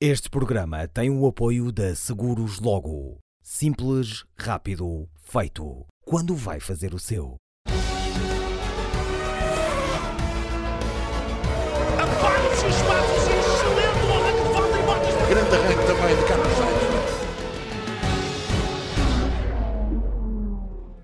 Este programa tem o apoio da Seguros Logo. Simples, rápido, feito. Quando vai fazer o seu? Apanha-se os passos, excelente o arranque de volta e Bottas. Grande arranque também de Carlos Sainz.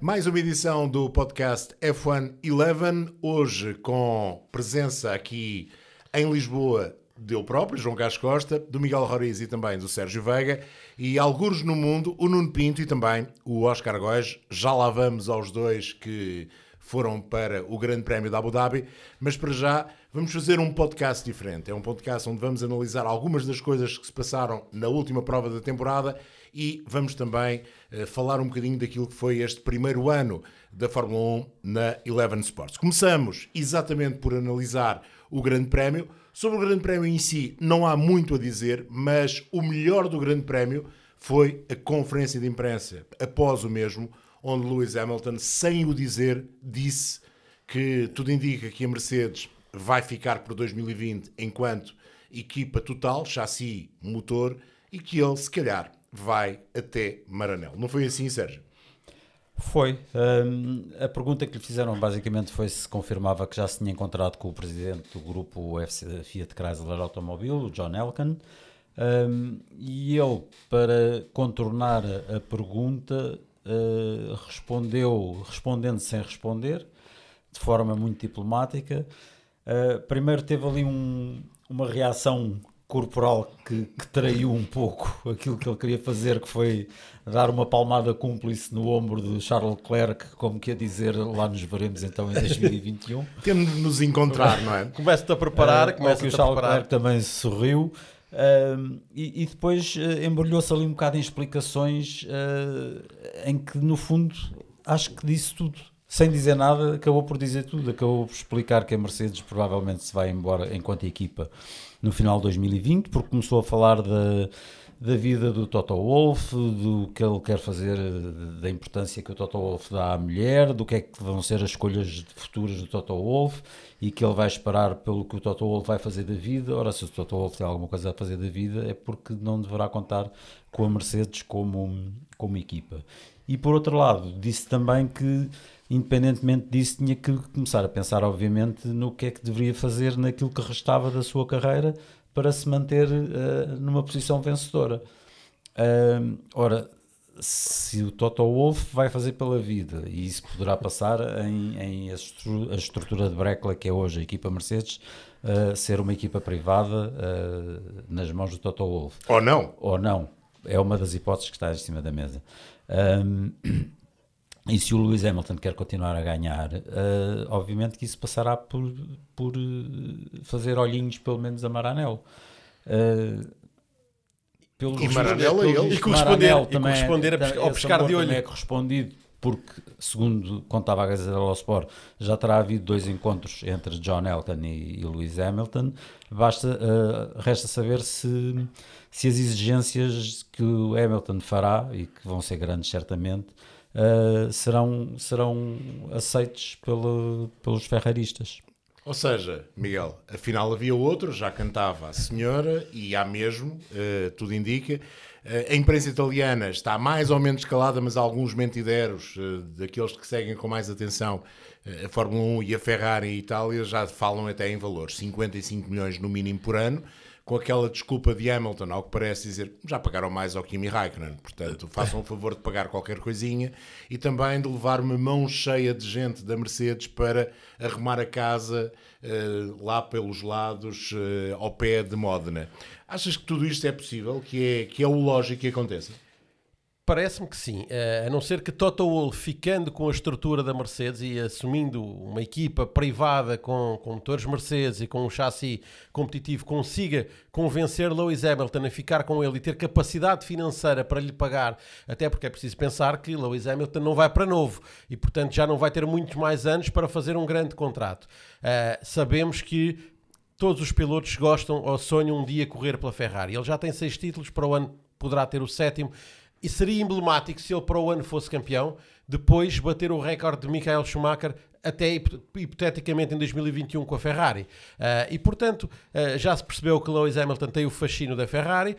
Mais uma edição do podcast F1 Eleven, hoje com presença aqui em Lisboa dele próprio, João Carlos Costa, do Miguel Roriz e também do Sérgio Veiga, e alguns no mundo, o Nuno Pinto e também o Oscar Góes. Já lá vamos aos dois que foram para o Grande Prémio da Abu Dhabi, mas para já vamos fazer um podcast diferente. É um podcast onde vamos analisar algumas das coisas que se passaram na última prova da temporada e vamos também uh, falar um bocadinho daquilo que foi este primeiro ano da Fórmula 1 na Eleven Sports. Começamos exatamente por analisar o Grande Prémio. Sobre o Grande Prémio em si, não há muito a dizer, mas o melhor do Grande Prémio foi a conferência de imprensa após o mesmo, onde Lewis Hamilton, sem o dizer, disse que tudo indica que a Mercedes vai ficar por 2020 enquanto equipa total, chassi, motor, e que ele, se calhar, vai até Maranello. Não foi assim, Sérgio? Foi. Um, a pergunta que lhe fizeram basicamente foi se confirmava que já se tinha encontrado com o presidente do grupo Fiat Chrysler Automobil, o John Elkann, um, e ele, para contornar a pergunta, uh, respondeu, respondendo sem responder, de forma muito diplomática. Uh, primeiro teve ali um, uma reação corporal que, que traiu um pouco aquilo que ele queria fazer, que foi dar uma palmada cúmplice no ombro de Charles Leclerc, como que a dizer, lá nos veremos então em 2021. Temos de nos encontrar, não é? Começa-te a preparar, uh, começa-te que o a Charles preparar. Leclerc também sorriu. Uh, e, e, depois uh, embrulhou-se ali um bocado em explicações uh, em que, no fundo, acho que disse tudo. Sem dizer nada, acabou por dizer tudo. Acabou por explicar que a Mercedes provavelmente se vai embora enquanto equipa no final de 2020, porque começou a falar da, da vida do Toto Wolff, do que ele quer fazer, da importância que o Toto Wolff dá à mulher, do que é que vão ser as escolhas futuras do Toto Wolff e que ele vai esperar pelo que o Toto Wolff vai fazer da vida. Ora, se o Toto Wolff tem alguma coisa a fazer da vida, é porque não deverá contar com a Mercedes como, como equipa. E por outro lado, disse também que independentemente disso, tinha que começar a pensar, obviamente, no que é que deveria fazer naquilo que restava da sua carreira para se manter uh, numa posição vencedora. Uh, ora, se o Toto Wolff vai fazer pela vida, e isso poderá passar em, em a, estru a, estrutura de Brecla, que é hoje a equipa Mercedes, uh, ser uma equipa privada nas mãos do Toto Wolff. Ou não. Ou não. É uma das hipóteses que está em cima da mesa. Um, e se o Lewis Hamilton quer continuar a ganhar, uh, obviamente que isso passará por, por fazer olhinhos, pelo menos, a Maranello. Uh, pelos e Maranello a ele. E corresponder, Maranello, e corresponder também, ao pescar de olho. é correspondido, porque, segundo contava a Gazeta dello Sport, já terá havido dois encontros entre John Elkann e, e Lewis Hamilton. Basta, uh, resta saber se, se as exigências que o Hamilton fará, e que vão ser grandes certamente, Uh, serão, serão aceitos pelo, pelos ferraristas. Ou seja, Miguel, afinal havia outro, já cantava a senhora e há mesmo, uh, tudo indica. Uh, a imprensa italiana está mais ou menos calada, mas alguns mentideros, daqueles que seguem com mais atenção a Fórmula 1 e a Ferrari em Itália, já falam até em valores, 55 milhões no mínimo por ano com aquela desculpa de Hamilton, ao que parece dizer, já pagaram mais ao Kimi Raikkonen, portanto, façam o favor de pagar qualquer coisinha e também de levar uma mão cheia de gente da Mercedes para arrumar a casa uh, lá pelos lados, uh, ao pé de Modena. Achas que tudo isto é possível, que é, que é o lógico que aconteça? Parece-me que sim, a não ser que Toto Wolff, ficando com a estrutura da Mercedes e assumindo uma equipa privada com, com motores Mercedes e com um chassi competitivo, consiga convencer Lewis Hamilton a ficar com ele e ter capacidade financeira para lhe pagar, até porque é preciso pensar que Lewis Hamilton não vai para novo e, portanto, já não vai ter muitos mais anos para fazer um grande contrato. Uh, sabemos que todos os pilotos gostam ou sonham um dia correr pela Ferrari. Ele já tem seis títulos, para o ano poderá ter o sétimo e seria emblemático se ele para o ano fosse campeão, depois bater o recorde de Michael Schumacher até hip- hipoteticamente em 2021 com a Ferrari. Ah, e portanto, ah, já se percebeu que Lewis Hamilton tem o fascínio da Ferrari.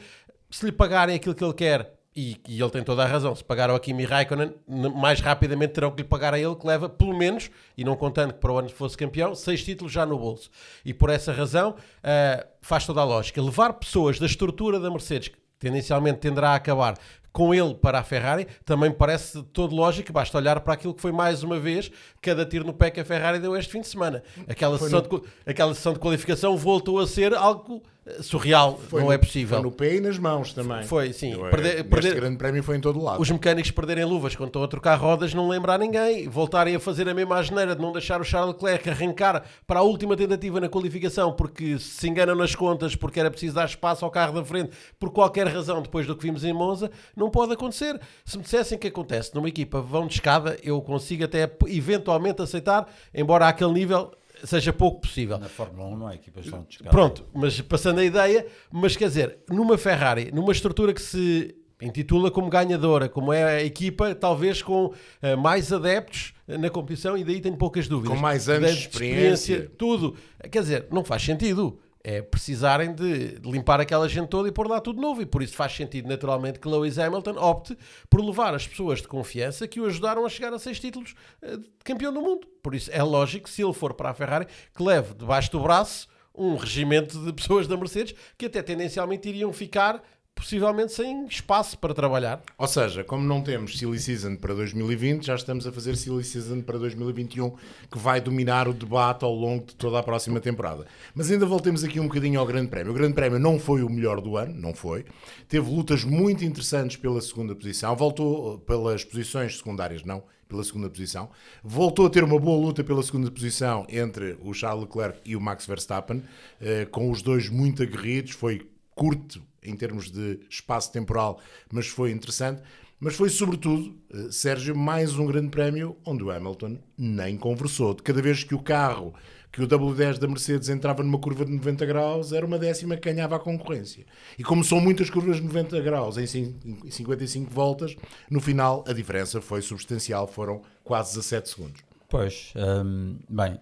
Se lhe pagarem aquilo que ele quer, e, e ele tem toda a razão, se pagaram a Kimi Raikkonen, mais rapidamente terão que lhe pagar a ele, que leva pelo menos, e não contando que para o ano fosse campeão, seis títulos já no bolso. E por essa razão ah, faz toda a lógica. Levar pessoas da estrutura da Mercedes, que tendencialmente tenderá a acabar com ele para a Ferrari, também parece todo lógico, basta olhar para aquilo que foi mais uma vez cada tiro no pé que a Ferrari deu este fim de semana. Aquela, sessão, de, co- aquela sessão de qualificação voltou a ser algo surreal, Foi não no- é possível. Foi no pé e nas mãos também. Foi, sim. Eu, eh, Perder- perder- grande prémio foi em todo lado. Os mecânicos perderem luvas quando estão a trocar rodas não lembra a ninguém. Voltarem a fazer a mesma asneira de não deixar o Charles Leclerc arrancar para a última tentativa na qualificação porque se enganam nas contas porque era preciso dar espaço ao carro da frente por qualquer razão depois do que vimos em Monza, não pode acontecer. Se me dissessem que acontece numa equipa vão de escada, eu consigo até eventualmente aceitar, embora àquele nível seja pouco possível. Na Fórmula 1 não há equipas tão descaradas. Pronto, mas passando a ideia, mas quer dizer, numa Ferrari, numa estrutura que se intitula como ganhadora, como é a equipa, talvez com eh, mais adeptos na competição, e daí tenho poucas dúvidas. Com mais anos de experiência. Tudo. Quer dizer, não faz sentido. É precisarem de limpar aquela gente toda e pôr lá tudo novo. E por isso faz sentido, naturalmente, que Lewis Hamilton opte por levar as pessoas de confiança que o ajudaram a chegar a seis títulos eh, de campeão do mundo. Por isso é lógico, se ele for para a Ferrari, que leve debaixo do braço um regimento de pessoas da Mercedes que até tendencialmente iriam ficar possivelmente sem espaço para trabalhar. Ou seja, como não temos Silly Season para 2020, já estamos a fazer Silly Season para 2021, que vai dominar o debate ao longo de toda a próxima temporada. Mas ainda voltemos aqui um bocadinho ao Grande Prémio. O Grande Prémio não foi o melhor do ano, não foi. Teve lutas muito interessantes pela segunda posição, voltou pelas posições secundárias, não, pela segunda posição. Voltou a ter uma boa luta pela segunda posição entre o Charles Leclerc e o Max Verstappen, eh, com os dois muito aguerridos. Foi curto em termos de espaço temporal, mas foi interessante. Mas foi sobretudo, eh, Sérgio, mais um grande prémio onde o Hamilton nem conversou. De cada vez que o carro, que o W10 da Mercedes entrava numa curva de 90 graus, era uma décima que ganhava a concorrência. E como são muitas curvas de 90 graus em cin- em 55 voltas, no final a diferença foi substancial, foram quase 17 segundos. Pois, hum, bem,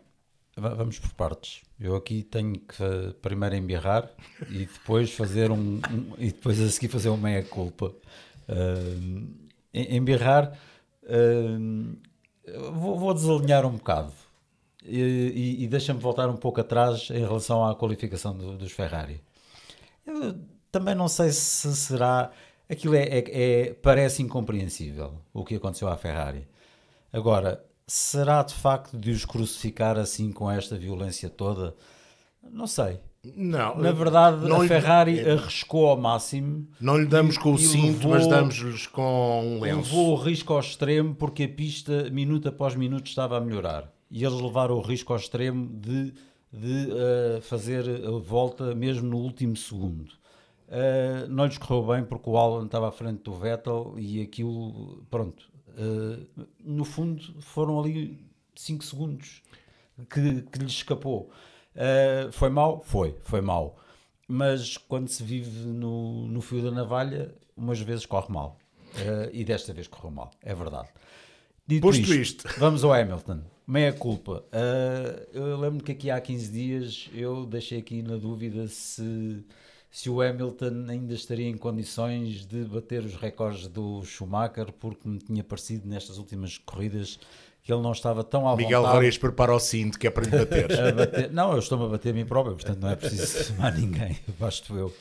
vamos por partes. Eu aqui tenho que eh, primeiro embirrar e depois fazer um, um- e depois a seguir fazer uma meia-culpa. Hum, em- embirrar, hum, vou, vou desalinhar um bocado e, e- e deixa-me voltar um pouco atrás em relação à qualificação do- dos Ferrari. Eu também não sei se será. Aquilo é, é- é- parece incompreensível o que aconteceu à Ferrari. Agora, será de facto de os crucificar assim com esta violência toda? Não sei. Não, Na verdade, não a lhe- Ferrari é, arriscou ao máximo. Não lhe damos com o cinto, levou- mas damos-lhes com um lenço. Levou o risco ao extremo porque a pista, minuto após minuto, estava a melhorar. E eles levaram o risco ao extremo de, de eh, fazer a volta mesmo no último segundo. Eh, não lhes correu bem porque o Alan estava à frente do Vettel e aquilo, pronto. Eh, no fundo, foram ali 5 segundos que, que lhes escapou. Eh, foi mau? Foi, foi mau. Mas quando se vive no, no fio da navalha, umas vezes corre mal. Eh, e desta vez correu mal, é verdade. Dito Posto isto. vamos ao Hamilton. Meia culpa. Eu lembro que aqui há 15 dias eu deixei aqui na dúvida se, se o Hamilton ainda estaria em condições de bater os recordes do Schumacher, porque me tinha parecido nestas últimas corridas que ele não estava tão à Miguel vontade Rorias prepara o cinto que é para lhe bater. Não, eu estou-me a bater a mim próprio, portanto não é preciso mais ninguém, basto eu.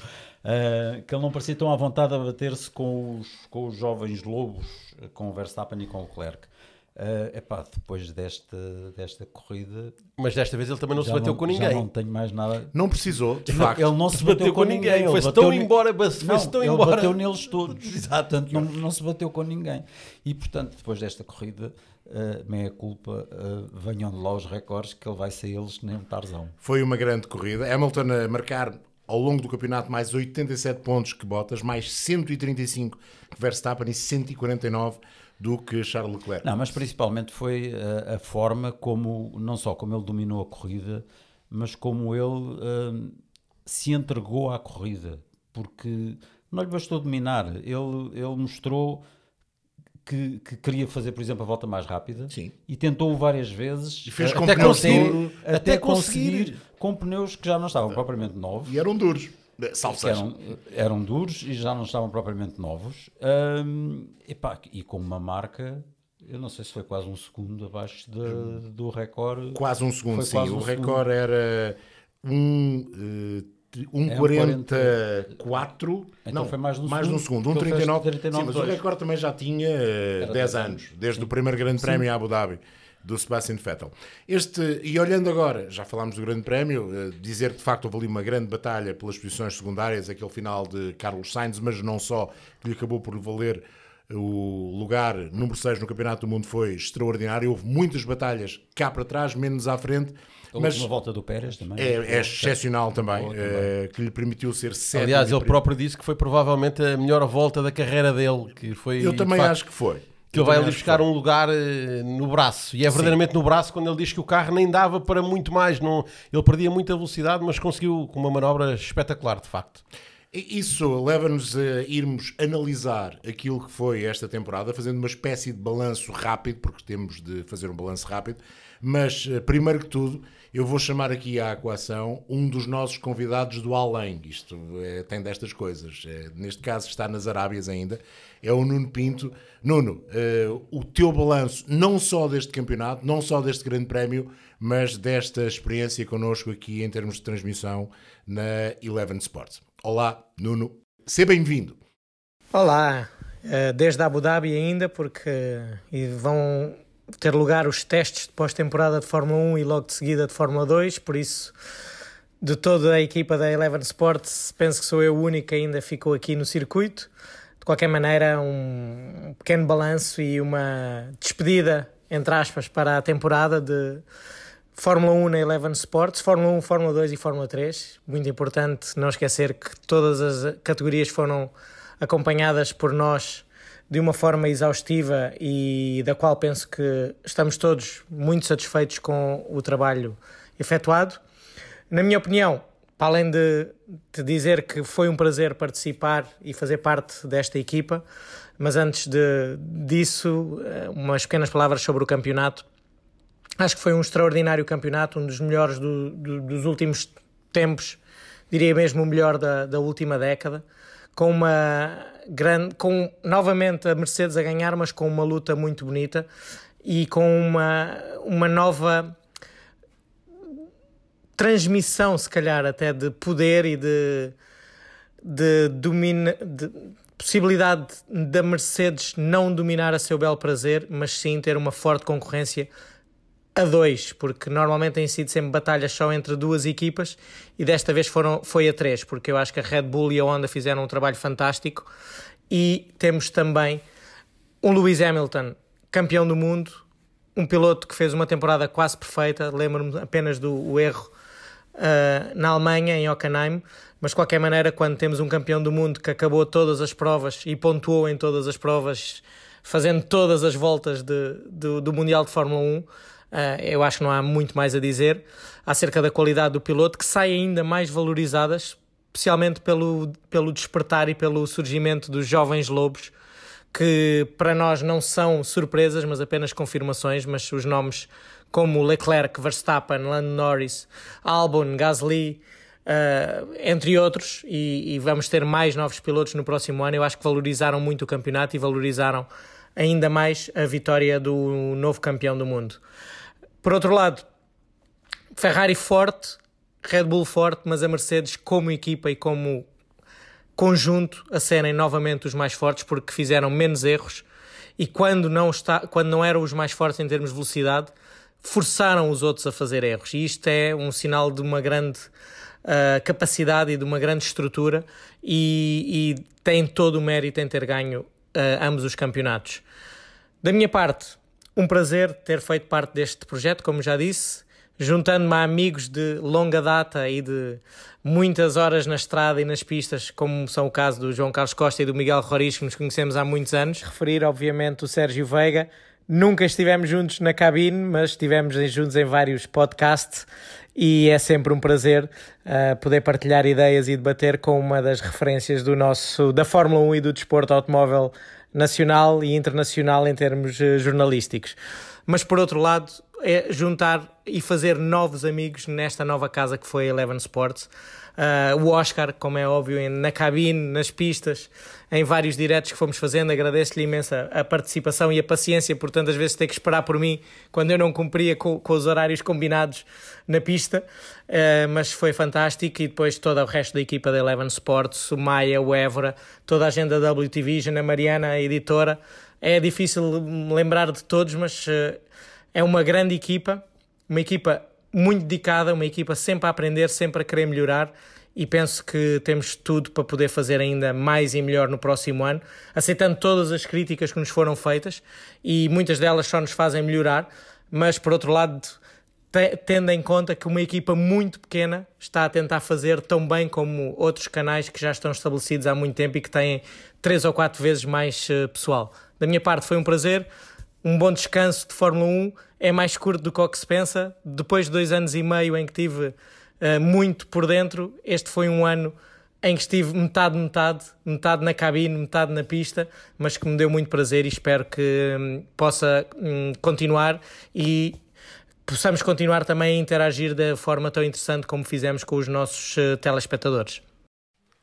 Ah, que ele não parecia tão à vontade a bater-se com os, com os jovens lobos, com o Verstappen e com o Leclerc. É epá, depois desta, desta corrida. Mas desta vez ele também não se bateu não- com Já ninguém. não tenho mais nada. Não precisou, de facto. ele não se bateu, com ninguém. ele Foi-se bateu tão embora, Não, tão ele embora. bateu neles todos. Portanto, não, não se bateu com ninguém. E, portanto, depois desta corrida, uh, meia culpa, uh, venham de lá os recordes que ele vai ser eles nem um Tarzão. Foi uma grande corrida. Hamilton a marcar ao longo do campeonato mais 87 pontos que Bottas, mais 135 que Verstappen e 149 do que Charles Leclerc. Não, mas principalmente foi uh, a forma como, não só como ele dominou a corrida, mas como ele uh, se entregou à corrida. Porque não lhe bastou dominar, ele, ele mostrou que, que queria fazer, por exemplo, a volta mais rápida Sim. e tentou várias vezes E fez com Até conseguir- até, até conseguir, conseguir. com pneus que já não estavam propriamente novos. e eram duros. Salve que eram, eram duros e já não estavam propriamente novos. Ahm, epá, e com uma marca, eu não sei se foi quase um segundo abaixo de- do recorde. Quase um segundo, Foi sim. quase o um recorde era um, eh, tri- um É um 44. Então não, foi mais de um mais de um segundo, segundo. Um ele fez 39. 39, sim, mas o dois. recorde também já tinha eh, 10 10 anos, desde o primeiro Grande Prémio em Abu Dhabi. Do Sebastian Vettel. Este, e olhando agora, já falámos do Grande Prémio, eh, dizer que de facto houve ali uma grande batalha pelas posições secundárias, aquele final de Carlos Sainz, mas não só, que lhe acabou por valer o lugar número 6 no Campeonato do Mundo foi extraordinário. Houve muitas batalhas cá para trás, menos à frente. A Mas última volta do Pérez também. é, é excepcional também, eh, que lhe permitiu ser sétimo. Aliás, ele próprio disse que foi provavelmente a melhor volta da carreira dele. Que foi, Eu também facto, acho que foi. Que ele vai ali buscar um lugar eh, no braço. E é verdadeiramente no braço quando ele diz que o carro nem dava para muito mais. Não, ele perdia muita velocidade, mas conseguiu com uma manobra espetacular, de facto. Isso leva-nos a irmos analisar aquilo que foi esta temporada, fazendo uma espécie de balanço rápido, porque temos de fazer um balanço rápido. Mas, eh, primeiro que tudo, eu vou chamar aqui à equação um dos nossos convidados do além. Isto eh, tem destas coisas. Eh, neste caso, está nas Arábias ainda. É o Nuno Pinto. Nuno, o teu balanço, não só deste campeonato, não só deste grande prémio, mas desta experiência connosco aqui em termos de transmissão na Eleven Sports. Olá, Nuno. Seja bem-vindo. Olá, eh, desde Abu Dhabi ainda, porque vão ter lugar os testes de pós-temporada de Fórmula 1 e logo de seguida de Fórmula 2, por isso, de toda a equipa da Eleven Sports, penso que sou eu o único que ainda ficou aqui no circuito. De qualquer maneira, um pequeno balanço e uma despedida, entre aspas, para a temporada de Fórmula 1 na Eleven Sports, Fórmula 1, Fórmula 2 e Fórmula 3. Muito importante não esquecer que todas as categorias foram acompanhadas por nós de uma forma exaustiva e da qual penso que estamos todos muito satisfeitos com o trabalho efetuado. Na minha opinião, para além de, de dizer que foi um prazer participar e fazer parte desta equipa, mas antes de, disso, eh, umas pequenas palavras sobre o campeonato. Acho que foi um extraordinário campeonato, um dos melhores do- do- dos últimos tempos, diria mesmo o melhor da, da última década, com uma grande, com novamente a Mercedes a ganhar, mas com uma luta muito bonita e com uma, uma nova transmissão, se calhar, até de poder e de, de, domina, de possibilidade da Mercedes não dominar a seu belo prazer, mas sim ter uma forte concorrência a dois, porque normalmente têm sido sempre batalhas só entre duas equipas e desta vez foram, foi a três, porque eu acho que a Red Bull e a Honda fizeram um trabalho fantástico. E temos também um Lewis Hamilton, campeão do mundo, um piloto que fez uma temporada quase perfeita, lembro-me apenas do erro uh, na Alemanha, em Hockenheim, mas de qualquer maneira, quando temos um campeão do mundo que acabou todas as provas e pontuou em todas as provas, fazendo todas as voltas de, do, do Mundial de Fórmula 1, uh, eu acho que não há muito mais a dizer acerca da qualidade do piloto, que sai ainda mais valorizadas, especialmente pelo, pelo despertar e pelo surgimento dos jovens lobos, que para nós não são surpresas, mas apenas confirmações, mas os nomes como Leclerc, Verstappen, Lando Norris, Albon, Gasly, uh, entre outros, e, e, vamos ter mais novos pilotos no próximo ano. Eu acho que valorizaram muito o campeonato e valorizaram ainda mais a vitória do novo campeão do mundo. Por outro lado, Ferrari forte, Red Bull forte, mas a Mercedes como equipa e como conjunto a serem novamente os mais fortes porque fizeram menos erros e quando não, está, quando não eram os mais fortes em termos de velocidade, forçaram os outros a fazer erros. E isto é um sinal de uma grande uh, capacidade e de uma grande estrutura e, e tem todo o mérito em ter ganho uh, ambos os campeonatos. Da minha parte, um prazer ter feito parte deste projeto, como já disse, juntando-me a amigos de longa data e de muitas horas na estrada e nas pistas, como são o caso do João Carlos Costa e do Miguel Roriz, que nos conhecemos há muitos anos. Referir, obviamente, o Sérgio Veiga. Nunca estivemos juntos na cabine, mas estivemos juntos em vários podcasts e é sempre um prazer uh, poder partilhar ideias e debater com uma das referências do nosso, da Fórmula 1 e do desporto automóvel nacional e internacional em termos uh, jornalísticos. Mas por outro lado, é juntar e fazer novos amigos nesta nova casa que foi a Eleven Sports. Uh, o Oscar, como é óbvio, na cabine, nas pistas, em vários diretos que fomos fazendo. Agradeço-lhe imensa a participação e a paciência por tantas vezes ter que esperar por mim quando eu não cumpria com, com os horários combinados na pista. Uh, mas foi fantástico. E depois todo o resto da equipa da Eleven Sports, o Maia, o Évora, toda a agenda da WTV, a Mariana, a editora. É difícil lembrar de todos, mas uh, é uma grande equipa, uma equipa muito dedicada, uma equipa sempre a aprender, sempre a querer melhorar e penso que temos tudo para poder fazer ainda mais e melhor no próximo ano, aceitando todas as críticas que nos foram feitas e muitas delas só nos fazem melhorar, mas por outro lado, tendo em conta que uma equipa muito pequena está a tentar fazer tão bem como outros canais que já estão estabelecidos há muito tempo e que têm três ou quatro vezes mais eh, pessoal. Da minha parte foi um prazer um bom descanso de Fórmula 1 é mais curto do que o que se pensa. Depois de dois anos e meio em que tive uh, muito por dentro, este foi um ano em que estive metade, metade, metade na cabine, metade na pista, mas que me deu muito prazer e espero que um, possa um, continuar e possamos continuar também a interagir da forma tão interessante como fizemos com os nossos uh, telespectadores.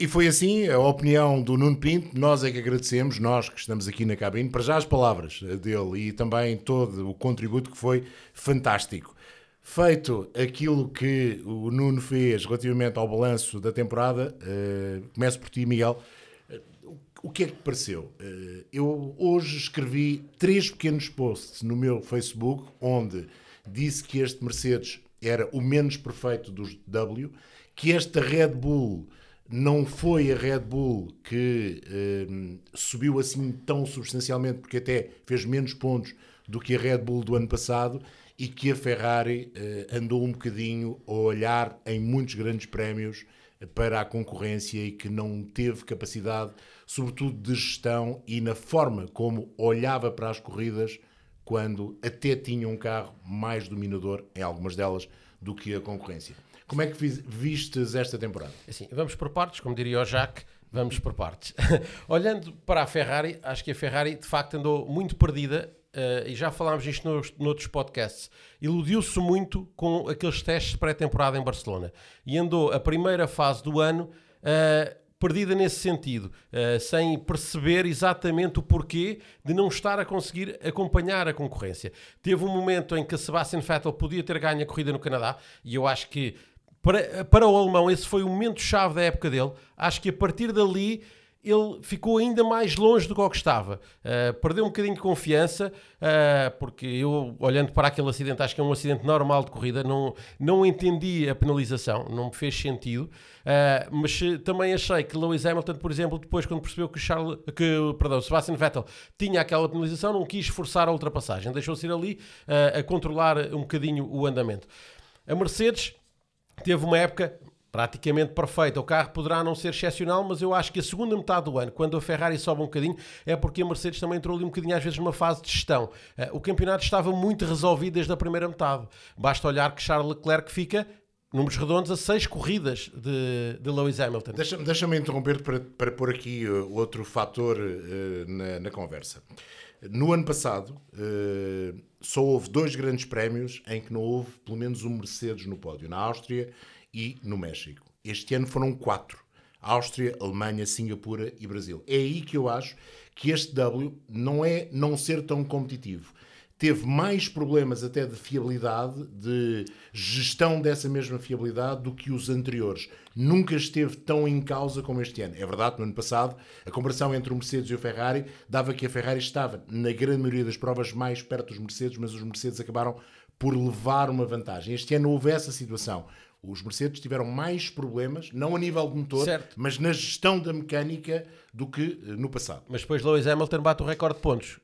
E foi assim a opinião do Nuno Pinto. Nós é que agradecemos, nós que estamos aqui na cabine, para já as palavras dele e também todo o contributo que foi fantástico. Feito aquilo que o Nuno fez relativamente ao balanço da temporada, uh, começo por ti, Miguel. Uh, o que é que te pareceu? Uh, eu hoje escrevi três pequenos posts no meu Facebook, onde disse que este Mercedes era o menos perfeito dos W, que esta Red Bull não foi a Red Bull que um, subiu assim tão substancialmente, porque até fez menos pontos do que a Red Bull do ano passado, e que a Ferrari uh, andou um bocadinho a olhar em muitos grandes prémios para a concorrência e que não teve capacidade, sobretudo de gestão e na forma como olhava para as corridas quando até tinha um carro mais dominador em algumas delas do que a concorrência. Como é que vistes esta temporada? Assim, vamos por partes, como diria o Jacques, vamos por partes. Olhando para a Ferrari, acho que a Ferrari de facto andou muito perdida Uh, e já falámos isto nos, noutros podcasts, iludiu-se muito com aqueles testes pré-temporada em Barcelona e andou a primeira fase do ano uh, perdida nesse sentido, uh, sem perceber exatamente o porquê de não estar a conseguir acompanhar a concorrência. Teve um momento em que Sebastian Vettel podia ter ganho a corrida no Canadá e eu acho que para, para o alemão, esse foi o momento-chave da época dele. Acho que a partir dali ele ficou ainda mais longe do que estava. Uh, perdeu um bocadinho de confiança, uh, porque eu, olhando para aquele acidente, acho que é um acidente normal de corrida, não, não entendi a penalização, não me fez sentido. Uh, mas também achei que Lewis Hamilton, por exemplo, depois, quando percebeu que, Charles, que perdão, Sebastian Vettel tinha aquela penalização, não quis forçar a ultrapassagem, deixou-se ir ali a controlar um bocadinho o andamento. A Mercedes teve uma época praticamente perfeita. O carro poderá não ser excepcional, mas eu acho que a segunda metade do ano, quando a Ferrari sobe um bocadinho, é porque a Mercedes também entrou ali um bocadinho às vezes numa fase de gestão. Eh, o campeonato estava muito resolvido desde a primeira metade. Basta olhar que Charles Leclerc fica números redondos a seis corridas de, de Lewis Hamilton. Deixa-me deixa interromper para, para pôr aqui uh, outro fator uh, na, na, conversa. No ano passado, uh, só houve dois grandes prémios em que não houve pelo menos um Mercedes no pódio, na Áustria e no México. Este ano foram quatro: Áustria, Alemanha, Singapura e Brasil. É aí que eu acho que este W não é não ser tão competitivo teve mais problemas até de fiabilidade, de gestão dessa mesma fiabilidade do que os anteriores. Nunca esteve tão em causa como este ano. É verdade, no ano passado, a comparação entre o Mercedes e o Ferrari dava que a Ferrari estava, na grande maioria das provas, mais perto dos Mercedes, mas os Mercedes acabaram por levar uma vantagem. Este ano houve essa situação. Os Mercedes tiveram mais problemas, não a nível de motor, certo. mas na gestão da mecânica do que eh, no passado. Mas depois Lewis Hamilton bate o recorde de pontos.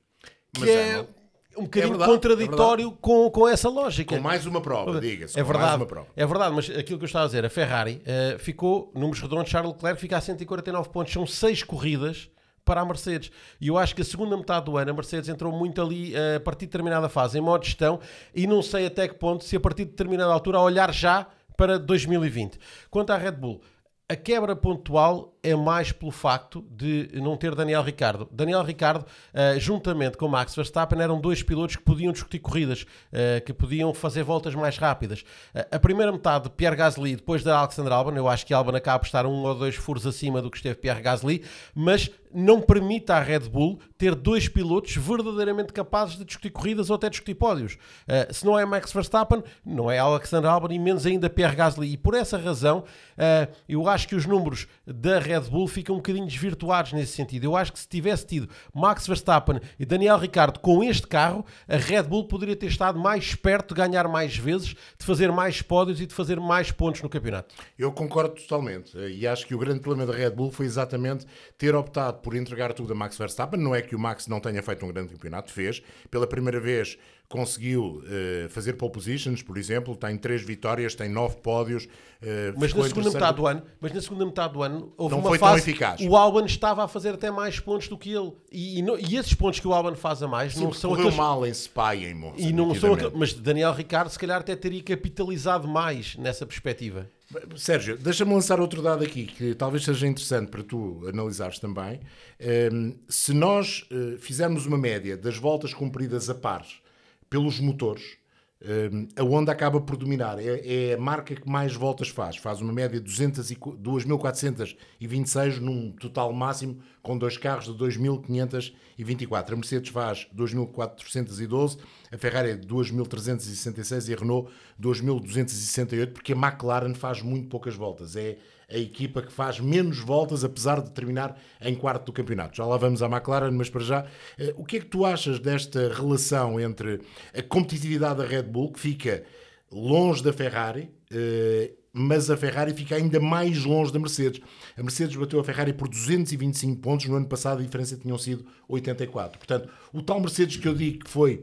Que mas é... Hamilton um bocadinho é verdade, contraditório é com, com essa lógica. Com mais uma prova, diga-se. É verdade, é verdade, mas aquilo que eu estava a dizer, a Ferrari uh, ficou, números redondos, Charles Leclerc fica a 149 pontos, são 6 corridas para a Mercedes. E eu acho que a segunda metade do ano a Mercedes entrou muito ali uh, a partir de determinada fase, em modo gestão, e não sei até que ponto, se a partir de determinada altura, a olhar já para 2020. Quanto à Red Bull, A quebra pontual é mais pelo facto de não ter Daniel Ricardo. Daniel Ricardo, uh, juntamente com Max Verstappen, eram dois pilotos que podiam discutir corridas, uh, que podiam fazer voltas mais rápidas. Uh, a primeira metade de Pierre Gasly, depois da Alexander Albon, eu acho que Albon acaba por estar um ou dois furos acima do que esteve Pierre Gasly, mas não permite à Red Bull ter dois pilotos verdadeiramente capazes de discutir corridas ou até discutir pódios. Uh, se não é Max Verstappen, não é Alexander Albon e menos ainda Pierre Gasly. E por essa razão, uh, eu acho que os números da Red Bull ficam um bocadinho desvirtuados nesse sentido. Eu acho que se tivesse tido Max Verstappen e Daniel Ricciardo com este carro, a Red Bull poderia ter estado mais perto de ganhar mais vezes, de fazer mais pódios e de fazer mais pontos no campeonato. Eu concordo totalmente. E acho que o grande problema da Red Bull foi exatamente ter optado por entregar tudo a Max Verstappen. Não é que o Max não tenha feito um grande campeonato, fez. Pela primeira vez conseguiu uh, fazer pole positions, por exemplo, tem três vitórias, tem nove pódios. Uh, mas na segunda metade do ano, mas na segunda metade do ano houve não uma foi fase, tão eficaz. O Albon estava a fazer até mais pontos do que ele e, e, no, e esses pontos que o Albon faz a mais Sim, não são aqueles... mal em Spa e em Monza. E não são aqueles... mas Daniel Ricardo se calhar até teria capitalizado mais nessa perspectiva. Sérgio, deixa-me lançar outro dado aqui que talvez seja interessante para tu analisares também. Um, se nós uh, fizermos uma média das voltas cumpridas a pares pelos motores, um, a Honda acaba por dominar. É, é, a marca que mais voltas faz. Faz uma média de 2.426 num total máximo com dois carros de 2.524. A Mercedes faz 2.412, a Ferrari é 2.366 e a Renault 2.268, porque a McLaren faz muito poucas voltas. É a equipa que faz menos voltas, apesar de terminar em quarto do campeonato. Já lá vamos à McLaren, mas para já, eh, o que é que tu achas desta relação entre a competitividade da Red Bull, que fica longe da Ferrari, eh, mas a Ferrari fica ainda mais longe da Mercedes. A Mercedes bateu a Ferrari por 225 pontos, no ano passado a diferença tinham sido 84. Portanto, o tal Mercedes que eu digo que foi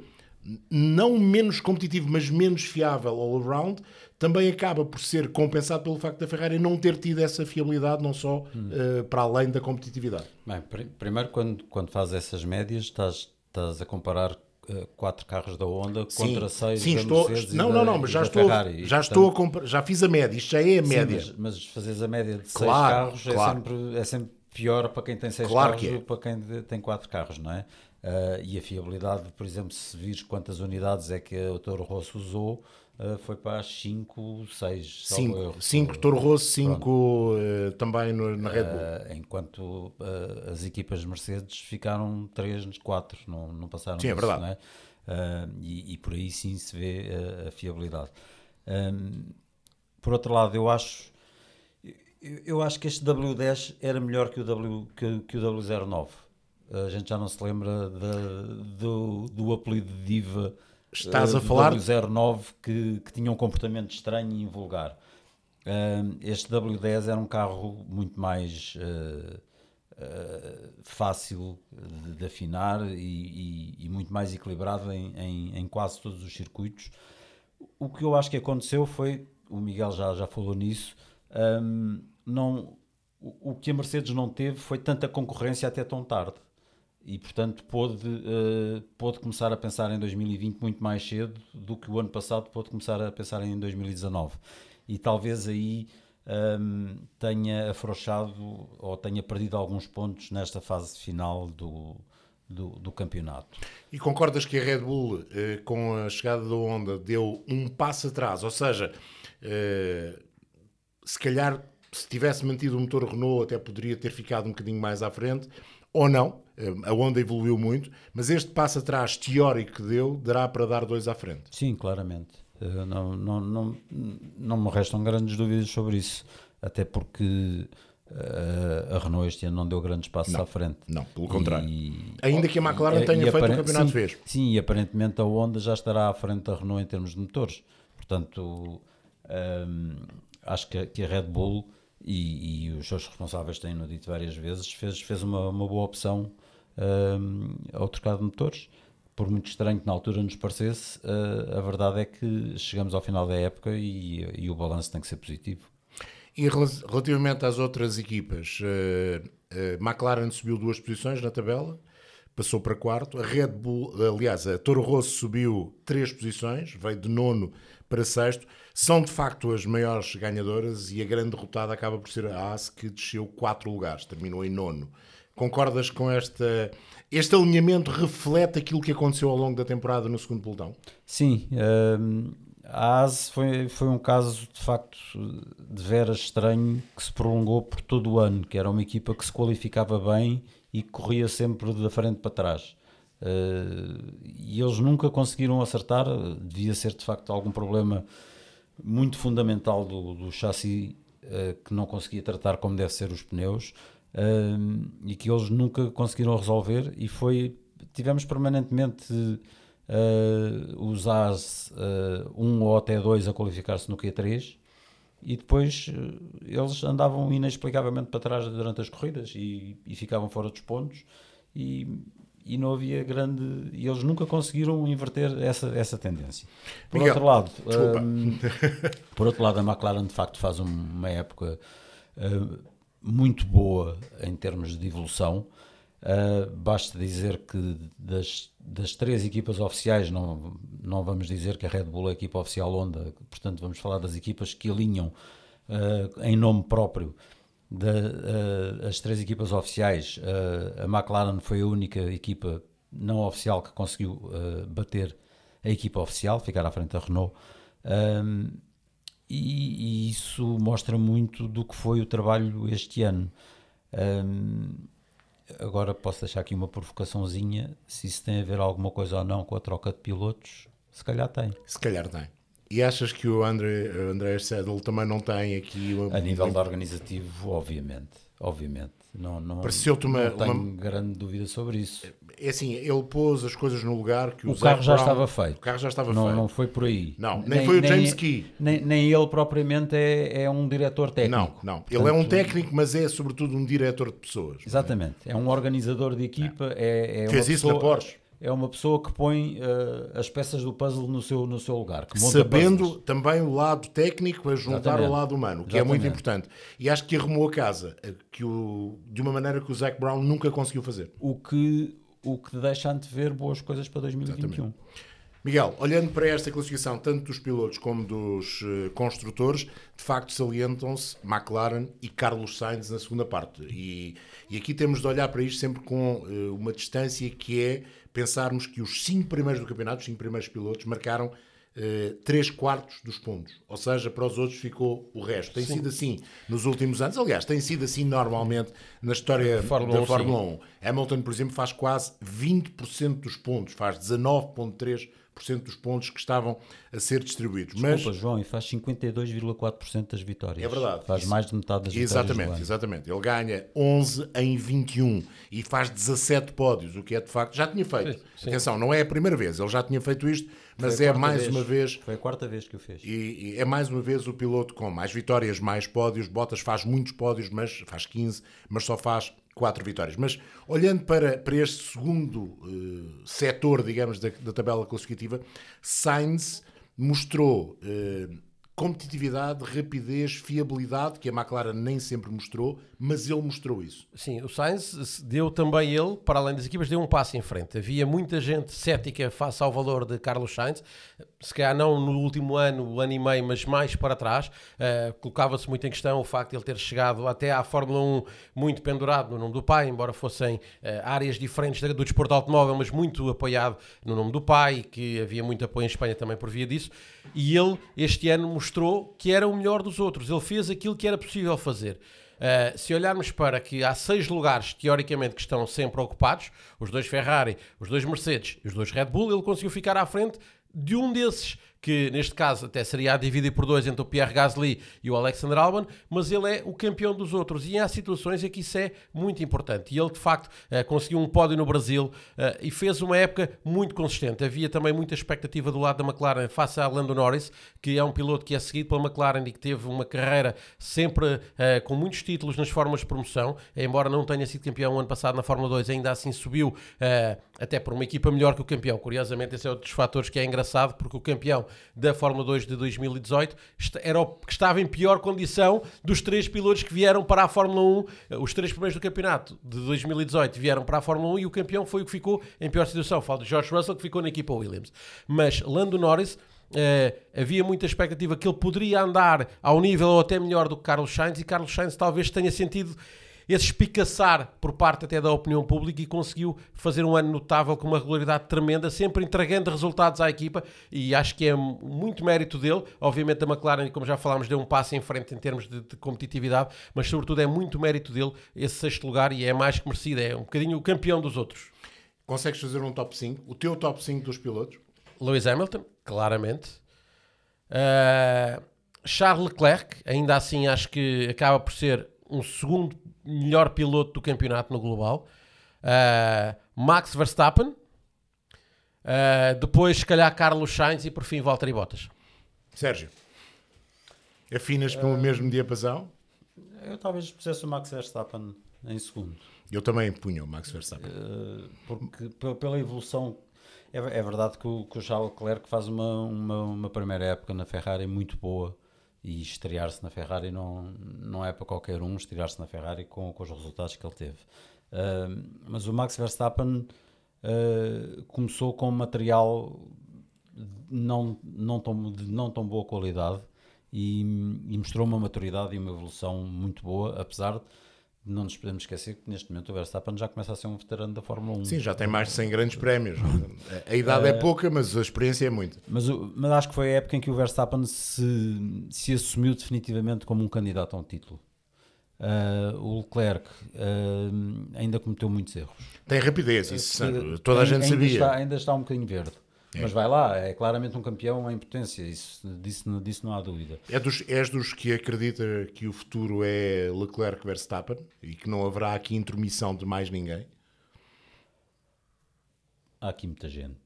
não menos competitivo, mas menos fiável all around, também acaba por ser compensado pelo facto da Ferrari não ter tido essa fiabilidade, não só hum. uh, para além da competitividade. Bem, pr primeiro, quando, quando fazes essas médias, estás, estás a comparar uh, quatro carros da Honda sim, contra seis sim, da estou, Mercedes não, não, não, mas já estou, Ferrari. já estou portanto, a já fiz a média, isto já é a média. Sim, mas, mas fazes a média de Claro, seis carros claro. é, sempre, é sempre pior para quem tem seis Claro carros que é. do que para quem tem quatro carros, não é? Ah, e a fiabilidade, por exemplo, se vires quantas unidades é que o Toro Rosso usou, ah, foi para as 5, 6, 5, 5 Toro Rosso, 5 também no- na Red Bull. Uh, enquanto uh, as equipas Mercedes ficaram 3, 4, não, não passaram Sim, é disso, verdade. é? Uh, e, e por aí sim se vê a fiabilidade. Um, por outro lado, eu acho eu, eu acho que este W10 era melhor que o, w, que, que o W09. A gente já não se lembra da- do, do apelido de diva Estás uh, a do falar- W09 que, que tinha um comportamento estranho e invulgar. Um, este W10 era um carro muito mais uh, uh, fácil de, de afinar e, e- e muito mais equilibrado em, em- em quase todos os circuitos. O que eu acho que aconteceu foi, o Miguel já, já falou nisso, um, não, o, o que a Mercedes não teve foi tanta concorrência até tão tarde. E, portanto, pôde, uh, pôde começar a pensar em 2020 muito mais cedo do que o ano passado pôde começar a pensar em 2019. E talvez aí um, tenha afrouxado ou tenha perdido alguns pontos nesta fase final do, do, do campeonato. E concordas que a Red Bull, eh, com a chegada da Honda, deu um passo atrás? Ou seja, eh, se calhar, se tivesse mantido o motor Renault, até poderia ter ficado um bocadinho mais à frente, ou não. Eh, A Honda evoluiu muito, mas este passo atrás teórico que deu, dará para dar dois à frente. Sim, claramente. Uh, não, não, não, não me restam grandes dúvidas sobre isso. Até porque uh, a Renault este ano não deu grandes passos à frente. Não, pelo contrário. E- Ainda que a McLaren e- tenha e feito o campeonato sim, fez. Sim, e aparentemente a Honda já estará à frente da Renault em termos de motores. Portanto, hum, acho que, a- que a Red Bull e, os seus responsáveis têm-no dito várias vezes, fez, fez uma, uma boa opção hum, ao trocar de motores. Por muito estranho que na altura nos parecesse, uh, a verdade é que chegamos ao final da época e, e o balanço tem que ser positivo. E rela- relativamente às outras equipas, eh, eh, McLaren subiu duas posições na tabela, passou para quarto. A Red Bull, aliás, a Toro Rosso subiu três posições, veio de nono para sexto. São de facto as maiores ganhadoras e a grande derrotada acaba por ser a Haas, que desceu quatro lugares, terminou em nono. Concordas com esta. Este alinhamento reflete aquilo que aconteceu ao longo da temporada no segundo pelotão? Sim, hum, a AS foi, foi um caso de facto de veras estranho que se prolongou por todo o ano, que era uma equipa que se qualificava bem e que corria sempre da frente para trás. Uh, e eles nunca conseguiram acertar, devia ser de facto algum problema muito fundamental do, do chassi uh, que não conseguia tratar como deve ser os pneus uh, e que eles nunca conseguiram resolver e foi, tivemos permanentemente os AS 1 ou até 2 a qualificar-se no Q3 e depois eles andavam inexplicavelmente para trás durante as corridas e, e ficavam fora dos pontos e, e não havia grande. E eles nunca conseguiram inverter essa, essa tendência. Por Miguel, outro lado, um, por outro lado, a McLaren de facto faz uma época uh, muito boa em termos de evolução. Uh, basta dizer que das, das três equipas oficiais, não, não vamos dizer que a Red Bull é a equipa oficial Honda, portanto, vamos falar das equipas que alinham uh, em nome próprio da, uh, as três equipas oficiais, a McLaren foi a única equipa não oficial que conseguiu bater a equipa oficial, ficar à frente da Renault. E, e, isso mostra muito do que foi o trabalho este ano. Um, agora posso deixar aqui uma provocaçãozinha: se isso tem a ver alguma coisa ou não com a troca de pilotos, se calhar tem. Se calhar tem. E achas que o André, André Sedel também não tem aqui... Uma... A nível de organizativo, obviamente. Obviamente. Não, não, Pareceu-te uma, não tenho uma... grande dúvida sobre isso. É assim, ele pôs as coisas no lugar que o, o carro já Brown... estava feito. O carro já estava não, feito. Não foi por aí. Não, nem, nem foi o James nem, Key. Nem, nem ele propriamente é, é um diretor técnico. Não, não. Portanto, ele é um técnico, mas é sobretudo um diretor de pessoas. Exatamente. É, é um organizador de equipa. É, é Fez isso pessoa... na Porsche é uma pessoa que põe uh, as peças do puzzle no seu, no seu lugar. Sabendo puzzles. também o lado técnico a juntar Exatamente. ao lado humano, que Exatamente. é muito importante. E acho que arrumou a casa que o, de uma maneira que o Zac Brown nunca conseguiu fazer. O que, o que deixa antever boas coisas para 2021. Exatamente. Miguel, olhando para esta classificação, tanto dos pilotos como dos uh, construtores, de facto salientam-se McLaren e Carlos Sainz na segunda parte. E, e aqui temos de olhar para isto sempre com uh, uma distância que é pensarmos que os cinco primeiros do campeonato, os cinco primeiros pilotos, marcaram uh, três quartos dos pontos. Ou seja, para os outros ficou o resto. Tem sim. sido assim nos últimos anos. Aliás, tem sido assim normalmente na história Fórmula da 1, Fórmula 1. Hamilton, por exemplo, faz quase 20% dos pontos, faz 19,3% dos pontos que estavam a ser distribuídos. Desculpa, Mas, João, e faz 52,4% das vitórias. É verdade. Faz Isso, mais de metade das exatamente, vitórias. Exatamente, Ele ganha 11 em 21 e faz 17 pódios, o que é de facto. Já tinha feito. Sim. Atenção, não é a primeira vez, ele já tinha feito isto, mas é mais vez. uma vez. Foi a quarta vez que o fez. E, e, é mais uma vez o piloto com mais vitórias, mais pódios. Bottas faz muitos pódios, mas faz 15, mas só faz quatro vitórias. Mas olhando para, para este segundo uh, setor, digamos, da, da, tabela classificativa, Sainz mostrou uh, competitividade, rapidez, fiabilidade, que a McLaren nem sempre mostrou, mas ele mostrou isso. Sim, o Sainz deu também ele, para além das equipas, deu um passo em frente. Havia muita gente cética face ao valor de Carlos Sainz, se calhar não no último ano, ano e meio, mas mais para trás. Uh, Colocava-se muito em questão o facto de ele ter chegado até à Fórmula 1 muito pendurado no nome do pai, embora fossem uh, áreas diferentes do desporto automóvel, mas muito apoiado no nome do pai, que havia muito apoio em Espanha também por via disso. E ele, este ano, mostrou que era o melhor dos outros. Ele fez aquilo que era possível fazer. Uh, se olharmos para que há seis lugares, teoricamente, que estão sempre ocupados, os dois Ferrari, os dois Mercedes e os dois Red Bull, ele conseguiu ficar à frente de um desses que neste caso até seria a dividir por dois entre o Pierre Gasly e o Alexander Albon, mas ele é o campeão dos outros e há situações em que isso é muito importante. E ele de facto eh, conseguiu um pódio no Brasil eh, e fez uma época muito consistente. Havia também muita expectativa do lado da McLaren face a Lando Norris, que é um piloto que é seguido pela McLaren e que teve uma carreira sempre eh, com muitos títulos nas formas de promoção, embora não tenha sido campeão ano passado na Fórmula 2, ainda assim subiu até por uma equipa melhor que o campeão. Curiosamente, esse é outro dos fatores que é engraçado, porque o campeão da Fórmula 2 de 2018, era o que estava em pior condição dos três pilotos que vieram para a Fórmula 1. Os três primeiros do campeonato de 2018 vieram para a Fórmula 1 e o campeão foi o que ficou em pior situação. Falo de George Russell, que ficou na equipa Williams. Mas Lando Norris Uh, havia muita expectativa que ele poderia andar ao nível ou até melhor do que Carlos Sainz e Carlos Sainz talvez tenha sentido esse espicaçar por parte até da opinião pública e conseguiu fazer um ano notável com uma regularidade tremenda, sempre entregando resultados à equipa e acho que é muito mérito dele. Obviamente a McLaren, como já falámos, deu um passo em frente em termos de, de competitividade, mas sobretudo é muito mérito dele esse sexto lugar e é mais que merecido, é um bocadinho o campeão dos outros. Consegues fazer um top 5? O teu top 5 dos pilotos? Lewis Hamilton, claramente. Uh, Charles Leclerc, ainda assim acho que acaba por ser um segundo melhor piloto do campeonato no global. Uh, Max Verstappen. Uh, depois, se calhar, Carlos Sainz e por fim, Valtteri Bottas. Sérgio, afinas pelo mesmo diapasão? Eu talvez pusesse o Max Verstappen em segundo. Eu também punho o Max Verstappen. porque pela evolução é, é verdade que o, que o Charles Leclerc faz uma, uma, uma, primeira época na Ferrari muito boa e estrear-se na Ferrari não, não é para qualquer um estrear-se na Ferrari com, com os resultados que ele teve. Uh, mas o Max Verstappen uh, começou com material não, não, tão, de não tão boa qualidade e, e mostrou uma maturidade e uma evolução muito boa, apesar de não nos podemos esquecer que neste momento o Verstappen já começa a ser um veterano da Fórmula 1. Sim, já tem mais de 100 grandes prémios. A idade é eh, pouca, mas a experiência é muita. Mas, mas acho que foi a época em que o Verstappen se, se assumiu definitivamente como um candidato a um título. Uh, o Leclerc uh, ainda cometeu muitos erros. Tem rapidez, isso toda a gente ainda sabia. Está, ainda está um bocadinho verde. É. Mas vai lá, é claramente um campeão em potência, isso, disso, disso não há dúvida. É dos, és dos que acredita que o futuro é Leclerc-Verstappen e que não haverá aqui intromissão de mais ninguém? Há aqui muita gente.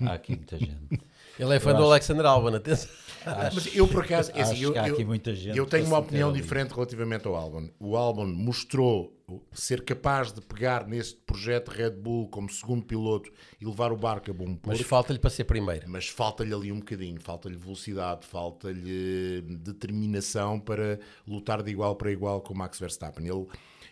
Há aqui muita gente. Ele é fã eu do acho... Alexander Albon, atenção. Acho, Mas eu, por acaso, é assim, eu, eu, eu, tenho uma opinião diferente relativamente ao Albon. O Albon mostrou ser capaz de pegar neste projeto Red Bull como segundo piloto e levar o barco a bom porto. Mas falta-lhe para ser primeiro. Mas falta-lhe ali um bocadinho, falta-lhe velocidade, falta-lhe determinação para lutar de igual para igual com o Max Verstappen. Ele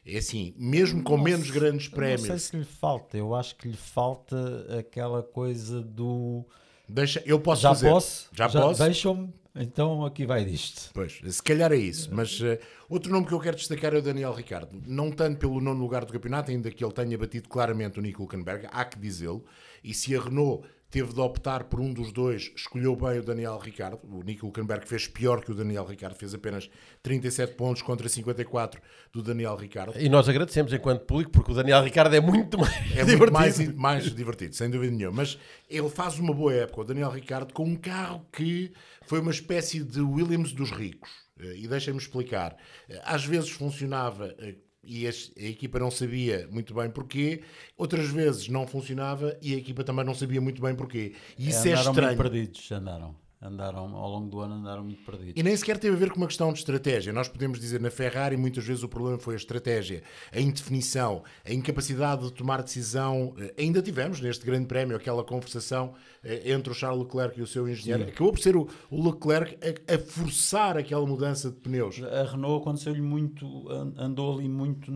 é assim, mesmo com menos grandes prémios. Não sei se lhe falta, eu acho que lhe falta aquela coisa do. Deixa, eu posso já fazer. Posso? Já, já posso? Deixam-me então aqui vai disto. Pois, se calhar é isso. Mas uh, outro nome que eu quero destacar é o Daniel Ricardo. Não tanto pelo nono lugar do campeonato, ainda que ele tenha batido claramente o Nico Hülkenberg, há que dizê-lo. E se a Renault teve de optar por um dos dois, escolheu bem o Daniel Ricardo. O Nico Hülkenberg fez pior que o Daniel Ricardo, fez apenas 37 pontos contra 54 do Daniel Ricardo. E nós agradecemos enquanto público, porque o Daniel Ricardo é muito mais é divertido. Muito mais, mais divertido, sem dúvida nenhuma. Mas ele faz uma boa época, o Daniel Ricardo, com um carro que foi uma espécie de Williams dos ricos. Eh, e deixem-me explicar. Eh, às vezes funcionava eh, e a, equipa não sabia muito bem porquê, outras vezes não funcionava e a equipa também não sabia muito bem porquê. E isso é, é estranho. Muito perdidos, andaram andaram ao longo do ano andaram muito perdidos. E nem sequer teve a ver com uma questão de estratégia. Nós podemos dizer na Ferrari muitas vezes o problema foi a estratégia, a indefinição, a incapacidade de tomar decisão. Eh, ainda tivemos neste grande prémio aquela conversação eh, entre o Charles Leclerc e o seu engenheiro. Sim. Acabou por ser o, Leclerc a, a, forçar aquela mudança de pneus. A Renault aconteceu-lhe muito, andou ali muito,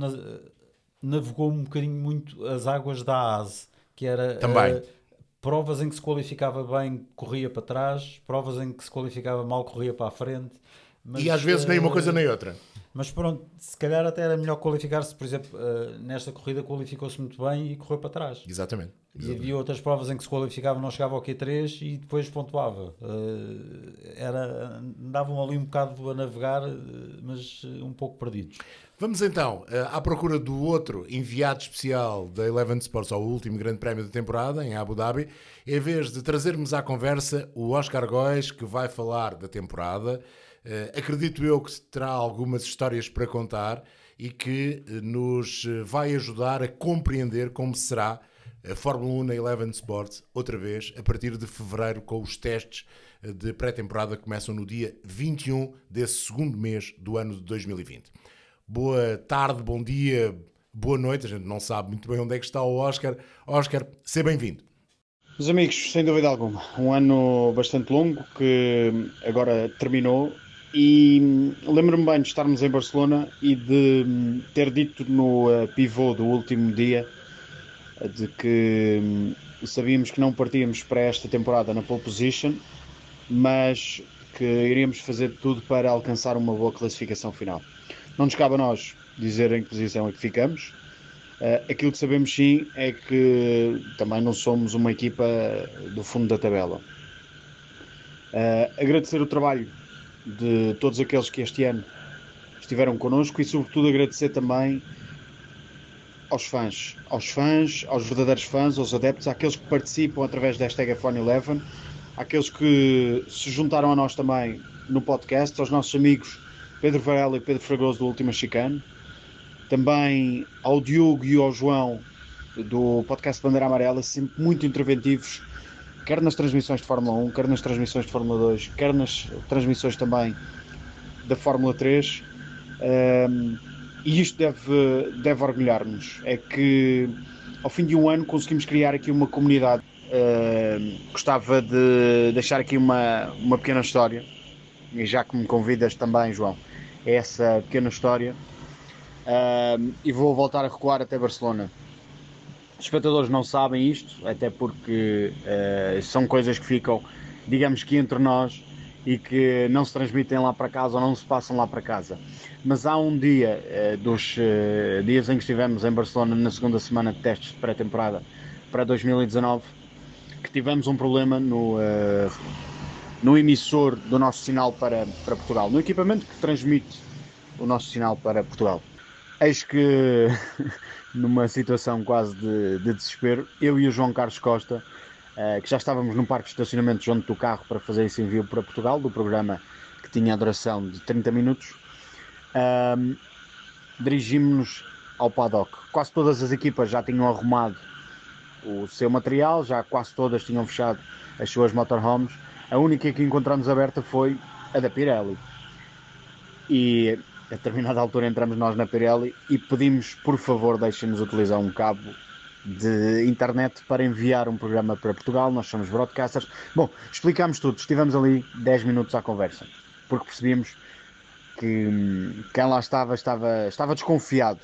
navegou um bocadinho muito as águas da ASE, que era... Também. Provas em que se qualificava bem, corria para trás, provas em que se qualificava mal, corria para a frente. Mas, e às vezes nem uma coisa nem outra. Mas pronto, se calhar até era melhor qualificar-se, por exemplo, uh, nesta corrida qualificou-se muito bem e correu para trás. Exatamente. Exatamente. E havia outras provas em que se qualificava, não chegava ao Q3 e depois pontuava. Uh, era, andavam ali um bocado a navegar, uh, mas um pouco perdidos. Vamos então à procura do outro enviado especial da Eleven Sports ao último grande prémio da temporada, em Abu Dhabi, em vez de trazermos à conversa o Oscar Góes, que vai falar da temporada Uh, acredito eu que terá algumas histórias para contar e que uh, nos eh, vai ajudar a compreender como será a Fórmula 1 na Eleven Sports, outra vez, a partir de fevereiro, com os testes de pré-temporada que começam no dia 21 desse segundo mês do ano de 2020. Boa tarde, bom dia, boa noite. A gente não sabe muito bem onde é que está o Oscar. Oscar, seja bem-vindo. Meus amigos, sem dúvida alguma, um ano bastante longo que agora terminou e lembro-me bem de estarmos em Barcelona e de ter dito no uh, pivô do último dia de que hum, sabíamos que não partíamos para esta temporada na pole position, mas que iríamos fazer tudo para alcançar uma boa classificação final. Não nos cabe a nós dizer em que posição é que ficamos. Uh, aquilo que sabemos sim é que também não somos uma equipa do fundo da tabela. Agradecer o trabalho de todos aqueles que este ano estiveram connosco e, sobretudo, agradecer também aos fãs, aos fãs, aos verdadeiros fãs, aos adeptos, àqueles que participam através da hashtag F111, àqueles que se juntaram a nós também no podcast, aos nossos amigos Pedro Varela e Pedro Fragoso do Última Chicane, também ao Diogo e ao João do podcast Bandeira Amarela, sempre muito interventivos, quer nas transmissões de Fórmula 1, quer nas transmissões de Fórmula 2, quer nas transmissões também da Fórmula 3. Um, e isto deve, deve orgulhar-nos. É que ao fim de um ano conseguimos criar aqui uma comunidade. Uh, gostava de deixar aqui uma, uma pequena história, e já que me convidas também, João, é essa pequena história. Uh, e vou voltar a recuar até Barcelona. Os espectadores não sabem isto, até porque uh, são coisas que ficam, digamos que entre nós e que não se transmitem lá para casa ou não se passam lá para casa. Mas há um dia uh, dos uh, dias em que estivemos em Barcelona na segunda semana de testes de pré-temporada para 2019 que tivemos um problema no, no emissor do nosso sinal para, para Portugal, no equipamento que transmite o nosso sinal para Portugal. Eis que, numa situação quase de, de desespero, eu e o João Carlos Costa eh, que já estávamos num parque de estacionamento junto do carro para fazer esse envio para Portugal, do programa que tinha a duração de 30 minutos, um, dirigimos-nos ao paddock. Quase todas as equipas já tinham arrumado o seu material, já quase todas tinham fechado as suas motorhomes. A única que encontramos aberta foi a da Pirelli. E a determinada altura entramos nós na Pirelli e pedimos, por favor, deixem-nos utilizar um cabo de internet para enviar um programa para Portugal. Nós somos broadcasters. Bom, explicámos tudo. Estivemos ali 10 minutos à conversa, porque percebíamos que hum, quem lá estava estava, estava desconfiado.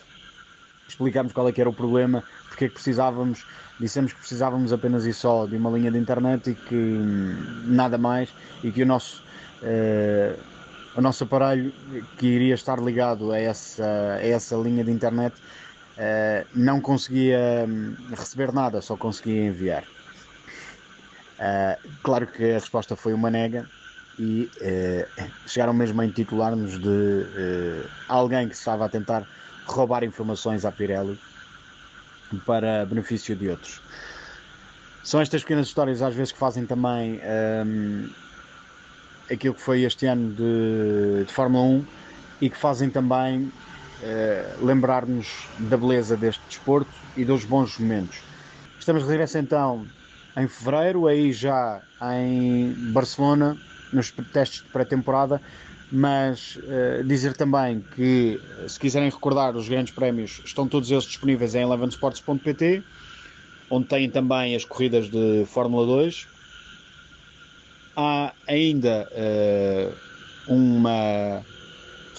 Explicámos qual é que era o problema, porque é que precisávamos, dissemos que precisávamos apenas e só de uma linha de internet e que hum, nada mais, e que o nosso, uh, o nosso aparelho que iria estar ligado a essa, a essa linha de internet uh, não conseguia hum, receber nada, só conseguia enviar. Uh, claro que a resposta foi uma nega e uh, chegaram mesmo a intitular-nos de alguém que estava a tentar roubar informações à Pirelli para benefício de outros. São estas pequenas histórias às vezes que fazem também um, aquilo que foi este ano de, de Fórmula 1 e que fazem também uh, lembrar-nos da beleza deste desporto e dos bons momentos. Estamos de regresso então em fevereiro, aí já em Barcelona, nos testes de pré-temporada, mas uh, dizer também que se quiserem recordar os grandes prémios, estão todos eles disponíveis em elevensports.pt, onde têm também as corridas de Fórmula 2. Há ainda uh, uma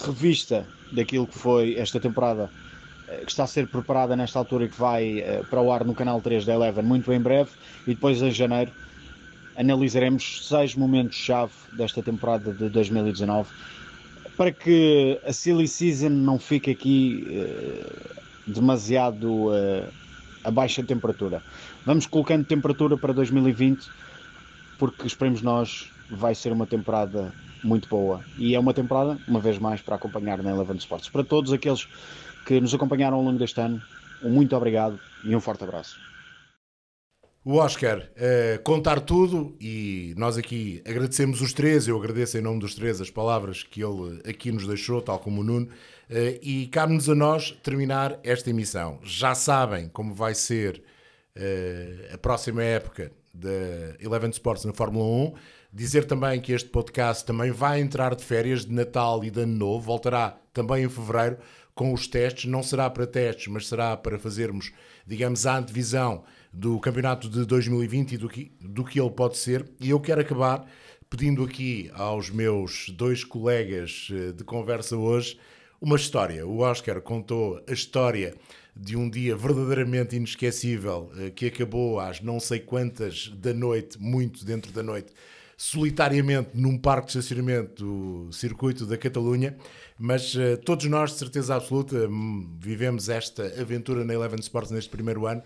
revista daquilo que foi esta temporada eh, que está a ser preparada nesta altura e que vai uh, para o ar no canal 3 da Eleven muito em breve. E depois em janeiro analisaremos seis momentos-chave desta temporada de 2019 para que a Silly Season não fique aqui demasiado a baixa temperatura. Vamos colocando temperatura para 2020 porque esperemos nós vai ser uma temporada muito boa. E é uma temporada, uma vez mais, para acompanhar na Eleven Sports. Para todos aqueles que nos acompanharam ao longo deste ano, um muito obrigado e um forte abraço. O Oscar uh, contar tudo e nós aqui agradecemos os três, eu agradeço em nome dos três as palavras que ele aqui nos deixou, tal como o Nuno, uh, e cabe-nos a nós terminar esta emissão. Já sabem como vai ser uh, a próxima época da Eleven Sports na Fórmula 1. Dizer também que este podcast também vai entrar de férias de Natal e de Ano Novo, voltará também em fevereiro com os testes. Não será para testes, mas será para fazermos, digamos, a antevisão do campeonato de 2020 e do que, do que ele pode ser. E eu quero acabar pedindo aqui aos meus dois colegas eh, de conversa hoje uma história. O Oscar contou a história de um dia verdadeiramente inesquecível eh, que acabou às não sei quantas da noite, muito dentro da noite, solitariamente num parque de estacionamento do circuito da Catalunha, mas uh, todos nós, de certeza absoluta, hum, vivemos esta aventura na Eleven Sports neste primeiro ano,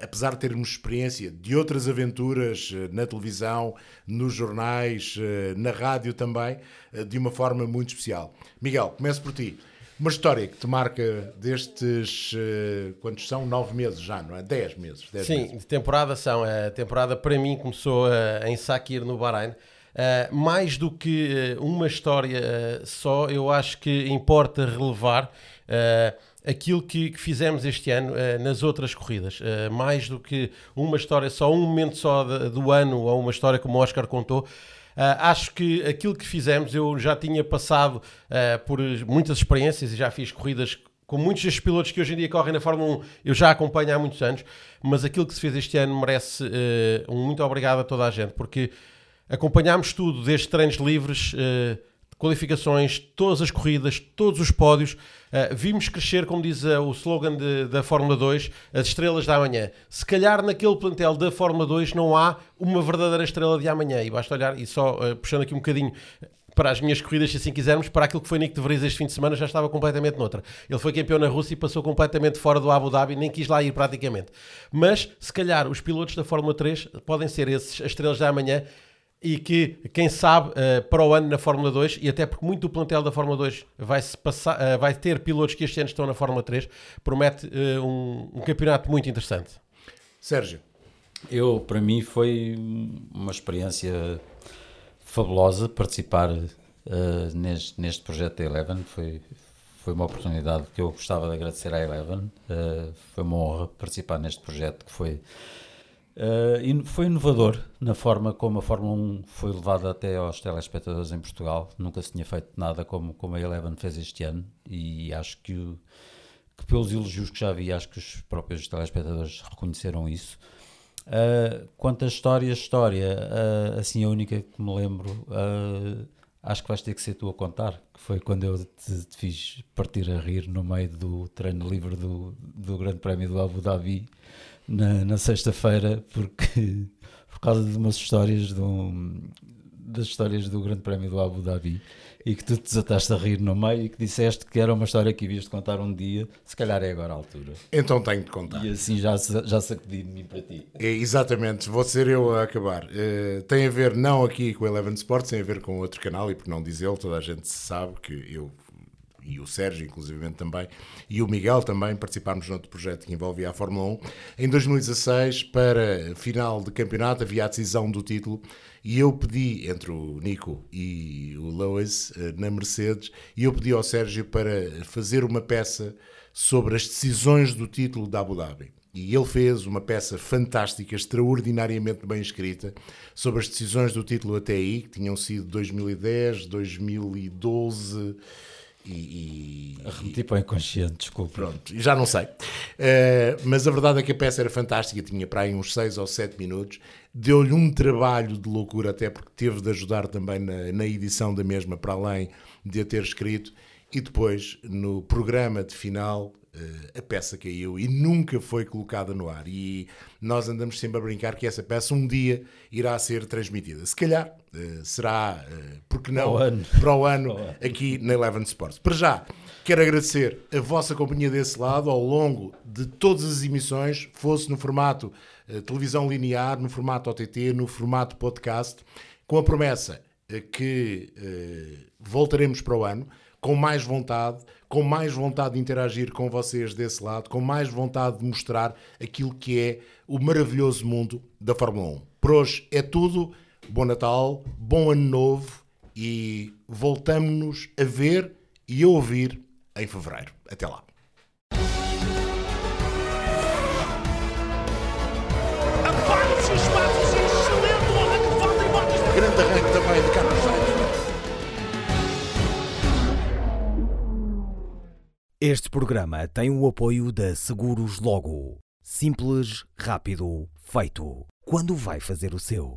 apesar de termos experiência de outras aventuras uh, na televisão, nos jornais, na rádio também, de uma forma muito especial. Miguel, começo por ti. Uma história que te marca destes, uh, quantos são? Nove meses já, não é? Dez meses. Dez Sim, meses. temporada são. A temporada para mim começou uh, em Sakir, no Bahrein. Uh, mais do que uma história só, eu acho que importa relevar aquilo que, que, fizemos este ano nas outras corridas. mais do que uma história só, um momento só de, do ano ou uma história como o Oscar contou. Uh, acho que aquilo que fizemos, eu já tinha passado uh, por muitas experiências e já fiz corridas com muitos destes pilotos que hoje em dia correm na Fórmula 1, eu já acompanho há muitos anos, mas aquilo que se fez este ano merece uh, um muito obrigado a toda a gente, porque acompanhámos tudo, desde treinos livres, qualificações, todas as corridas, todos os pódios. Uh, vimos crescer, como diz uh, o slogan de, da Fórmula 2, as estrelas da amanhã. Se calhar naquele plantel da Fórmula 2 não há uma verdadeira estrela de amanhã. E basta olhar, e só uh, puxando aqui um bocadinho para as minhas corridas, se assim quisermos, para aquilo que foi Nick de Vries este fim de semana, já estava completamente noutra. Ele foi campeão na Rússia e passou completamente fora do Abu Dhabi, nem quis lá ir praticamente. Mas, se calhar, os pilotos da Fórmula 3 podem ser esses, as estrelas da amanhã, e que, quem sabe, uh, para o ano na Fórmula 2, e até porque muito do plantel da Fórmula 2 vai, -se passar, uh, vai ter pilotos que este ano estão na Fórmula 3, promete uh, um, um, campeonato muito interessante. Sérgio. Eu, para mim, foi uma experiência fabulosa participar neste, neste projeto da Eleven. Foi, foi uma oportunidade que eu gostava de agradecer à Eleven. foi uma honra participar neste projeto que foi Uh, foi inovador na forma como a Fórmula 1 foi levada até aos telespectadores em Portugal. Nunca se tinha feito nada como, como a Eleven fez este ano e acho que, que pelos elogios que já vi, acho que os próprios telespectadores reconheceram isso. Uh, quanto à história, história, uh, assim a única que me lembro, acho que vais ter que ser tu a contar, que foi quando eu te, te fiz partir a rir no meio do treino livre do, do Grande Prémio do Abu Dhabi na, na sexta-feira porque por causa de umas histórias do, das histórias do Grande Prémio do Abu Dhabi e que tu te desataste a rir no meio e que disseste que era uma história que havias de contar um dia, se calhar é agora a altura. Então tenho de contar. E assim já, já sacudi de mim para ti. É, exatamente, vou ser eu a acabar. Uh, tem a ver não aqui com o Eleven Sports, tem a ver com outro canal e por não dizê-lo, toda a gente sabe que eu e o Sérgio, inclusive também, e o Miguel também participarmos noutro projeto que envolvia a Fórmula 1. Em 2016, para final de campeonato, havia a decisão do título e eu pedi, entre o Nico e o Lewis, eh, na Mercedes, e eu pedi ao Sérgio para fazer uma peça sobre as decisões do título da Abu Dhabi. E ele fez uma peça fantástica, extraordinariamente bem escrita, sobre as decisões do título até aí, que tinham sido 2010, 2012 e, e, Remeti para o inconsciente, desculpa. Pronto, já não sei. Uh, mas a verdade é que a peça era fantástica, tinha para aí uns 6 ou 7 minutos. Deu-lhe um trabalho de loucura, até porque teve de ajudar também na, na edição da mesma, para além de a ter escrito. E depois, no programa de final, uh, a peça caiu e nunca foi colocada no ar. E nós andamos sempre a brincar que essa peça um dia irá ser transmitida. Se calhar uh, será, uh, porque não, para o ano, para o ano aqui na Eleven Sports. Para já, quero agradecer a vossa companhia desse lado ao longo de todas as emissões, fosse no formato televisão linear, no formato OTT, no formato podcast, com a promessa que voltaremos para o ano com mais vontade, com mais vontade de interagir com vocês desse lado, com mais vontade de mostrar aquilo que é o maravilhoso mundo da Fórmula 1. Por hoje é tudo. Bom Natal, bom Ano Novo e voltamos-nos a ver e a ouvir em fevereiro. Até lá. Grande arranque também de Carlos Este programa tem o apoio da Seguros Logo. Simples, rápido, feito. Quando vai fazer o seu?